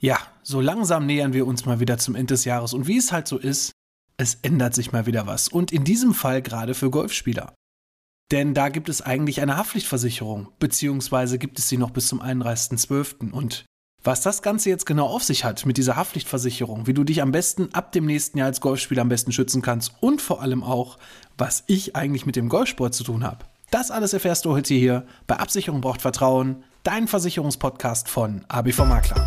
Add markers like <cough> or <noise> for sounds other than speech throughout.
Ja, so langsam nähern wir uns mal wieder zum Ende des Jahres und wie es halt so ist, es ändert sich mal wieder was und in diesem Fall gerade für Golfspieler. Denn da gibt es eigentlich eine Haftpflichtversicherung, beziehungsweise gibt es sie noch bis zum 31.12. Und was das Ganze jetzt genau auf sich hat mit dieser Haftpflichtversicherung, wie du dich am besten ab dem nächsten Jahr als Golfspieler am besten schützen kannst und vor allem auch, was ich eigentlich mit dem Golfsport zu tun habe. Das alles erfährst du heute hier bei Absicherung braucht Vertrauen, dein Versicherungspodcast von ABV Makler.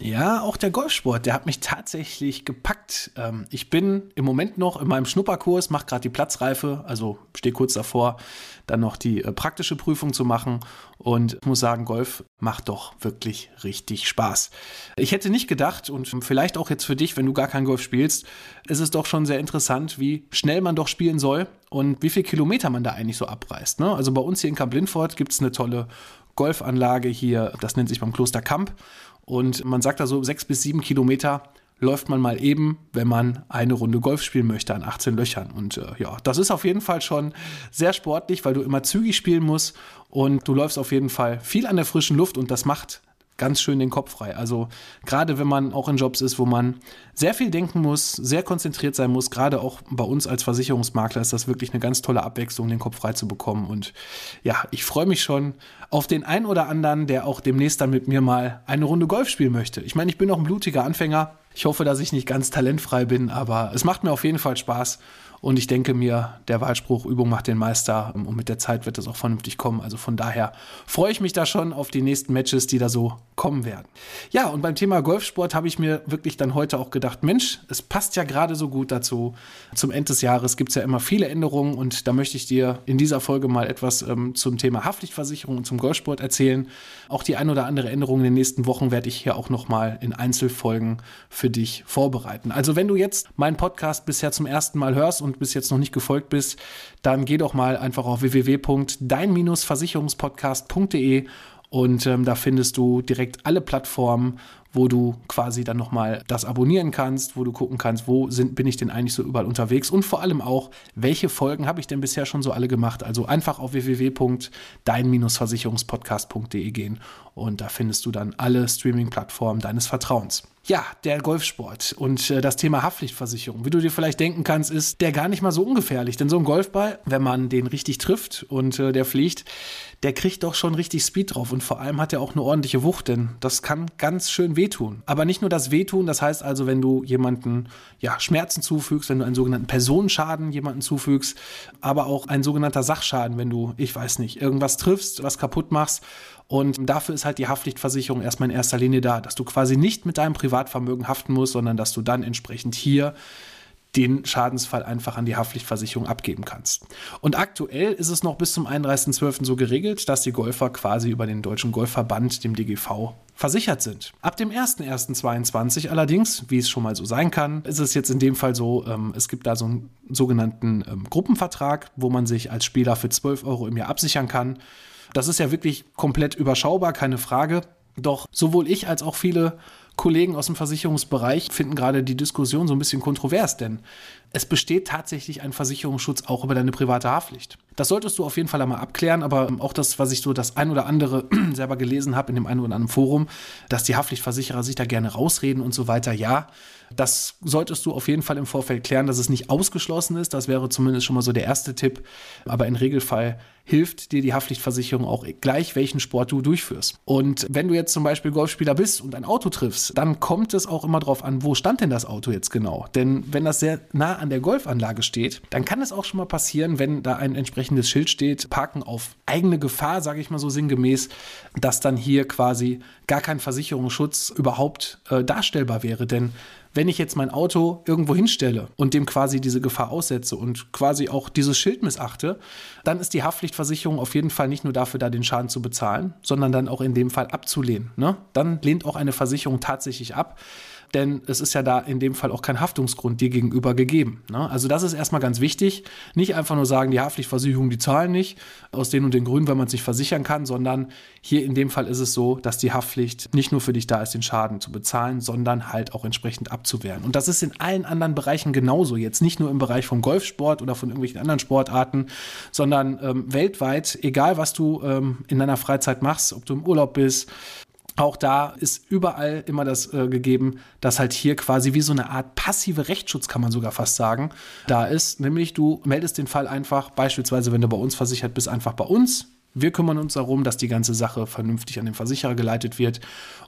Ja, auch der Golfsport, der hat mich tatsächlich gepackt. Ähm, ich bin im Moment noch in meinem Schnupperkurs, mache gerade die Platzreife, also stehe kurz davor, dann noch die äh, praktische Prüfung zu machen. Und ich muss sagen, Golf macht doch wirklich richtig Spaß. Ich hätte nicht gedacht, und vielleicht auch jetzt für dich, wenn du gar kein Golf spielst, ist es doch schon sehr interessant, wie schnell man doch spielen soll und wie viel Kilometer man da eigentlich so abreißt. Ne? Also bei uns hier in Kamp Lindfort gibt es eine tolle Golfanlage hier, das nennt sich beim Kloster Kamp. Und man sagt da so, sechs bis sieben Kilometer läuft man mal eben, wenn man eine Runde Golf spielen möchte an 18 Löchern. Und äh, ja, das ist auf jeden Fall schon sehr sportlich, weil du immer zügig spielen musst und du läufst auf jeden Fall viel an der frischen Luft und das macht ganz schön den Kopf frei. Also gerade wenn man auch in Jobs ist, wo man sehr viel denken muss, sehr konzentriert sein muss, gerade auch bei uns als Versicherungsmakler ist das wirklich eine ganz tolle Abwechslung, den Kopf frei zu bekommen. Und ja, ich freue mich schon auf den einen oder anderen, der auch demnächst dann mit mir mal eine Runde Golf spielen möchte. Ich meine, ich bin noch ein blutiger Anfänger. Ich hoffe, dass ich nicht ganz talentfrei bin, aber es macht mir auf jeden Fall Spaß. Und ich denke mir, der Wahlspruch Übung macht den Meister und mit der Zeit wird es auch vernünftig kommen. Also von daher freue ich mich da schon auf die nächsten Matches, die da so kommen werden. Ja, und beim Thema Golfsport habe ich mir wirklich dann heute auch gedacht, Mensch, es passt ja gerade so gut dazu. Zum Ende des Jahres gibt es ja immer viele Änderungen und da möchte ich dir in dieser Folge mal etwas ähm, zum Thema Haftpflichtversicherung und zum Golfsport erzählen. Auch die ein oder andere Änderung in den nächsten Wochen werde ich hier auch nochmal in Einzelfolgen für dich vorbereiten. Also wenn du jetzt meinen Podcast bisher zum ersten Mal hörst und bis jetzt noch nicht gefolgt bist, dann geh doch mal einfach auf www.dein-versicherungspodcast.de und ähm, da findest du direkt alle Plattformen, wo du quasi dann nochmal das abonnieren kannst, wo du gucken kannst, wo sind, bin ich denn eigentlich so überall unterwegs und vor allem auch, welche Folgen habe ich denn bisher schon so alle gemacht. Also einfach auf www.dein-versicherungspodcast.de gehen und da findest du dann alle Streaming-Plattformen deines Vertrauens. Ja, der Golfsport und äh, das Thema Haftpflichtversicherung. Wie du dir vielleicht denken kannst, ist der gar nicht mal so ungefährlich. Denn so ein Golfball, wenn man den richtig trifft und äh, der fliegt, der kriegt doch schon richtig Speed drauf. Und vor allem hat er auch eine ordentliche Wucht, denn das kann ganz schön wehtun. Aber nicht nur das Wehtun, das heißt also, wenn du jemanden ja, Schmerzen zufügst, wenn du einen sogenannten Personenschaden jemanden zufügst, aber auch ein sogenannter Sachschaden, wenn du, ich weiß nicht, irgendwas triffst, was kaputt machst und dafür ist halt die Haftpflichtversicherung erstmal in erster Linie da, dass du quasi nicht mit deinem Privatvermögen haften musst, sondern dass du dann entsprechend hier den Schadensfall einfach an die Haftpflichtversicherung abgeben kannst. Und aktuell ist es noch bis zum 31.12. so geregelt, dass die Golfer quasi über den Deutschen Golfverband, dem DGV, versichert sind. Ab dem 01.01.22 allerdings, wie es schon mal so sein kann, ist es jetzt in dem Fall so, ähm, es gibt da so einen sogenannten ähm, Gruppenvertrag, wo man sich als Spieler für 12 Euro im Jahr absichern kann. Das ist ja wirklich komplett überschaubar, keine Frage. Doch sowohl ich als auch viele Kollegen aus dem Versicherungsbereich finden gerade die Diskussion so ein bisschen kontrovers, denn es besteht tatsächlich ein Versicherungsschutz auch über deine private Haftpflicht. Das solltest du auf jeden Fall einmal abklären, aber auch das, was ich so das ein oder andere <clears throat> selber gelesen habe in dem einen oder anderen Forum, dass die Haftpflichtversicherer sich da gerne rausreden und so weiter, ja. Das solltest du auf jeden Fall im Vorfeld klären, dass es nicht ausgeschlossen ist. Das wäre zumindest schon mal so der erste Tipp. Aber im Regelfall hilft dir die Haftpflichtversicherung auch gleich, welchen Sport du durchführst. Und wenn du jetzt zum Beispiel Golfspieler bist und ein Auto triffst, dann kommt es auch immer darauf an, wo stand denn das Auto jetzt genau? Denn wenn das sehr nah an der Golfanlage steht, dann kann es auch schon mal passieren, wenn da ein entsprechendes Schild steht, Parken auf eigene Gefahr, sage ich mal so sinngemäß, dass dann hier quasi gar kein Versicherungsschutz überhaupt äh, darstellbar wäre. Denn wenn ich jetzt mein Auto irgendwo hinstelle und dem quasi diese Gefahr aussetze und quasi auch dieses Schild missachte, dann ist die Haftpflichtversicherung auf jeden Fall nicht nur dafür da, den Schaden zu bezahlen, sondern dann auch in dem Fall abzulehnen. Ne? Dann lehnt auch eine Versicherung tatsächlich ab. Denn es ist ja da in dem Fall auch kein Haftungsgrund dir gegenüber gegeben. Ne? Also das ist erstmal ganz wichtig. Nicht einfach nur sagen, die Haftpflichtversicherungen, die zahlen nicht, aus den und den Gründen, weil man sich versichern kann, sondern hier in dem Fall ist es so, dass die Haftpflicht nicht nur für dich da ist, den Schaden zu bezahlen, sondern halt auch entsprechend abzuwehren. Und das ist in allen anderen Bereichen genauso. Jetzt nicht nur im Bereich vom Golfsport oder von irgendwelchen anderen Sportarten, sondern ähm, weltweit, egal was du ähm, in deiner Freizeit machst, ob du im Urlaub bist, auch da ist überall immer das äh, gegeben, dass halt hier quasi wie so eine Art passive Rechtsschutz, kann man sogar fast sagen, da ist. Nämlich du meldest den Fall einfach, beispielsweise wenn du bei uns versichert bist, einfach bei uns. Wir kümmern uns darum, dass die ganze Sache vernünftig an den Versicherer geleitet wird.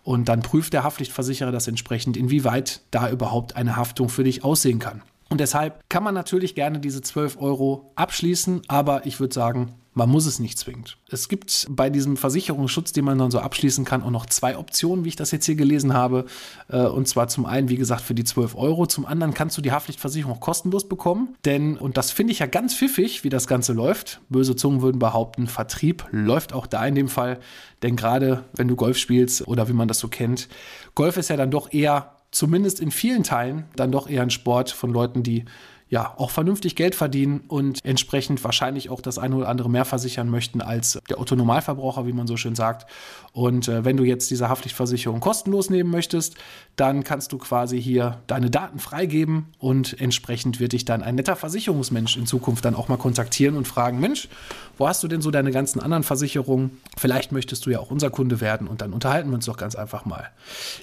Und dann prüft der Haftpflichtversicherer das entsprechend, inwieweit da überhaupt eine Haftung für dich aussehen kann. Und deshalb kann man natürlich gerne diese 12 Euro abschließen, aber ich würde sagen, man muss es nicht zwingend. Es gibt bei diesem Versicherungsschutz, den man dann so abschließen kann, auch noch zwei Optionen, wie ich das jetzt hier gelesen habe. Äh, und zwar zum einen, wie gesagt, für die 12 Euro. Zum anderen kannst du die Haftpflichtversicherung auch kostenlos bekommen. Denn, und das finde ich ja ganz pfiffig, wie das Ganze läuft. Böse Zungen würden behaupten, Vertrieb läuft auch da in dem Fall. Denn gerade wenn du Golf spielst oder wie man das so kennt, Golf ist ja dann doch eher zumindest in vielen Teilen dann doch eher ein Sport von Leuten, die ja auch vernünftig Geld verdienen und entsprechend wahrscheinlich auch das eine oder andere mehr versichern möchten als der Otto Normalverbraucher, wie man so schön sagt. Und äh, wenn du jetzt diese Haftpflichtversicherung kostenlos nehmen möchtest, dann kannst du quasi hier deine Daten freigeben und entsprechend wird dich dann ein netter Versicherungsmensch in Zukunft dann auch mal kontaktieren und fragen, Mensch, wo hast du denn so deine ganzen anderen Versicherungen? Vielleicht möchtest du ja auch unser Kunde werden und dann unterhalten wir uns doch ganz einfach mal.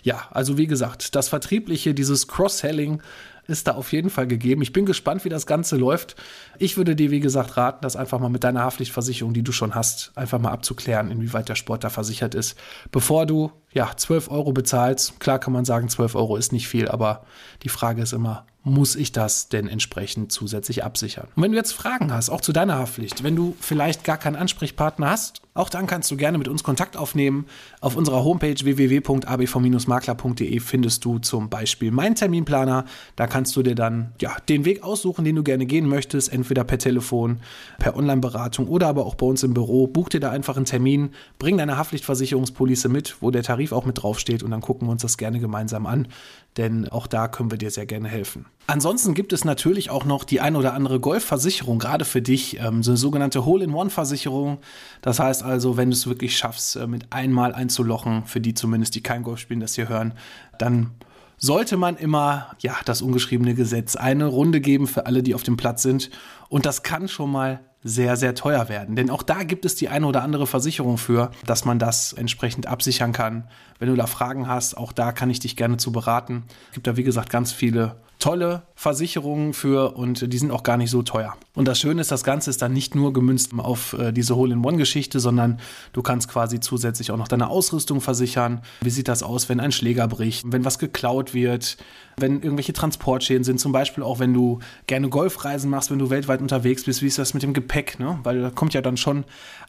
Ja, also wie gesagt, das Vertriebliche, dieses Cross-Selling, ist da auf jeden Fall gegeben. Ich bin gespannt, wie das Ganze läuft. Ich würde dir, wie gesagt, raten, das einfach mal mit deiner Haftpflichtversicherung, die du schon hast, einfach mal abzuklären, inwieweit der Sport da versichert ist, bevor du ja 12 Euro bezahlst. Klar kann man sagen, 12 Euro ist nicht viel, aber die Frage ist immer, muss ich das denn entsprechend zusätzlich absichern? Und wenn du jetzt Fragen hast, auch zu deiner Haftpflicht, wenn du vielleicht gar keinen Ansprechpartner hast, auch dann kannst du gerne mit uns Kontakt aufnehmen. Auf unserer Homepage www.abv-makler.de findest du zum Beispiel meinen Terminplaner. Da kannst du dir dann ja, den Weg aussuchen, den du gerne gehen möchtest, entweder per Telefon, per Online-Beratung oder aber auch bei uns im Büro. Buch dir da einfach einen Termin, bring deine Haftpflichtversicherungspolice mit, wo der Tarif auch mit draufsteht und dann gucken wir uns das gerne gemeinsam an denn auch da können wir dir sehr gerne helfen. Ansonsten gibt es natürlich auch noch die ein oder andere Golfversicherung, gerade für dich, ähm, so eine sogenannte Hole-in-One-Versicherung. Das heißt also, wenn du es wirklich schaffst, äh, mit einmal einzulochen, für die zumindest, die kein Golf spielen, das hier hören, dann sollte man immer, ja, das ungeschriebene Gesetz, eine Runde geben für alle, die auf dem Platz sind. Und das kann schon mal sehr, sehr teuer werden. Denn auch da gibt es die eine oder andere Versicherung für, dass man das entsprechend absichern kann. Wenn du da Fragen hast, auch da kann ich dich gerne zu beraten. Es gibt da, wie gesagt, ganz viele tolle Versicherungen für und die sind auch gar nicht so teuer. Und das Schöne ist, das Ganze ist dann nicht nur gemünzt auf äh, diese Hole-in-One-Geschichte, sondern du kannst quasi zusätzlich auch noch deine Ausrüstung versichern. Wie sieht das aus, wenn ein Schläger bricht, wenn was geklaut wird, wenn irgendwelche Transportschäden sind, zum Beispiel auch wenn du gerne Golfreisen machst, wenn du weltweit unterwegs bist, wie ist das mit dem Gepäck, ne? Weil da kommt ja dann schon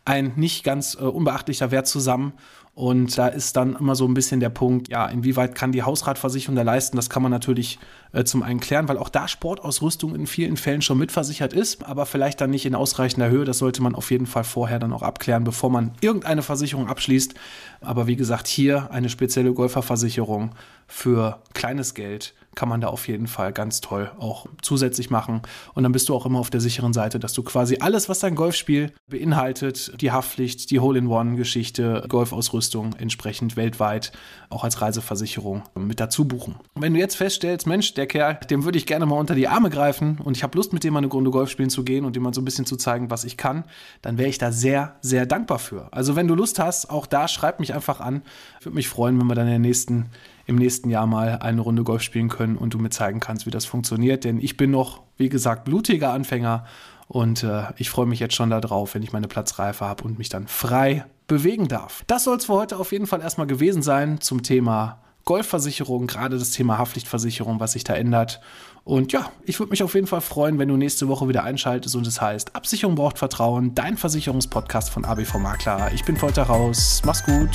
ein nicht ganz äh, unbeachtlicher Wert zusammen. Und da ist dann immer so ein bisschen der Punkt, ja, inwieweit kann die Hausratversicherung da leisten? Das kann man natürlich äh, zum einen klären, weil auch da Sportausrüstung in vielen Fällen schon mitversichert ist, aber vielleicht dann nicht in ausreichender Höhe. Das sollte man auf jeden Fall vorher dann auch abklären, bevor man irgendeine Versicherung abschließt. Aber wie gesagt, hier eine spezielle Golferversicherung für kleines Geld kann man da auf jeden Fall ganz toll auch zusätzlich machen. Und dann bist du auch immer auf der sicheren Seite, dass du quasi alles, was dein Golfspiel beinhaltet, die Haftpflicht, die Hole-in-One-Geschichte, Golfausrüstung entsprechend weltweit auch als Reiseversicherung mit dazu buchen. Und wenn du jetzt feststellst, Mensch, der Kerl, dem würde ich gerne mal unter die Arme greifen und ich habe Lust, mit dem mal eine Runde Golf spielen zu gehen und dem mal so ein bisschen zu zeigen, was ich kann, dann wäre ich da sehr, sehr dankbar für. Also wenn du Lust hast, auch da schreib mich einfach an. Ich würde mich freuen, wenn wir dann in der nächsten im nächsten Jahr mal eine Runde Golf spielen können und du mir zeigen kannst, wie das funktioniert. Denn ich bin noch, wie gesagt, blutiger Anfänger und äh, ich freue mich jetzt schon darauf, wenn ich meine Platzreife habe und mich dann frei bewegen darf. Das soll es für heute auf jeden Fall erstmal gewesen sein zum Thema Golfversicherung, gerade das Thema Haftpflichtversicherung, was sich da ändert. Und ja, ich würde mich auf jeden Fall freuen, wenn du nächste Woche wieder einschaltest und es heißt, Absicherung braucht Vertrauen, dein Versicherungspodcast von ABV Makler. Ich bin Volter raus. Mach's gut.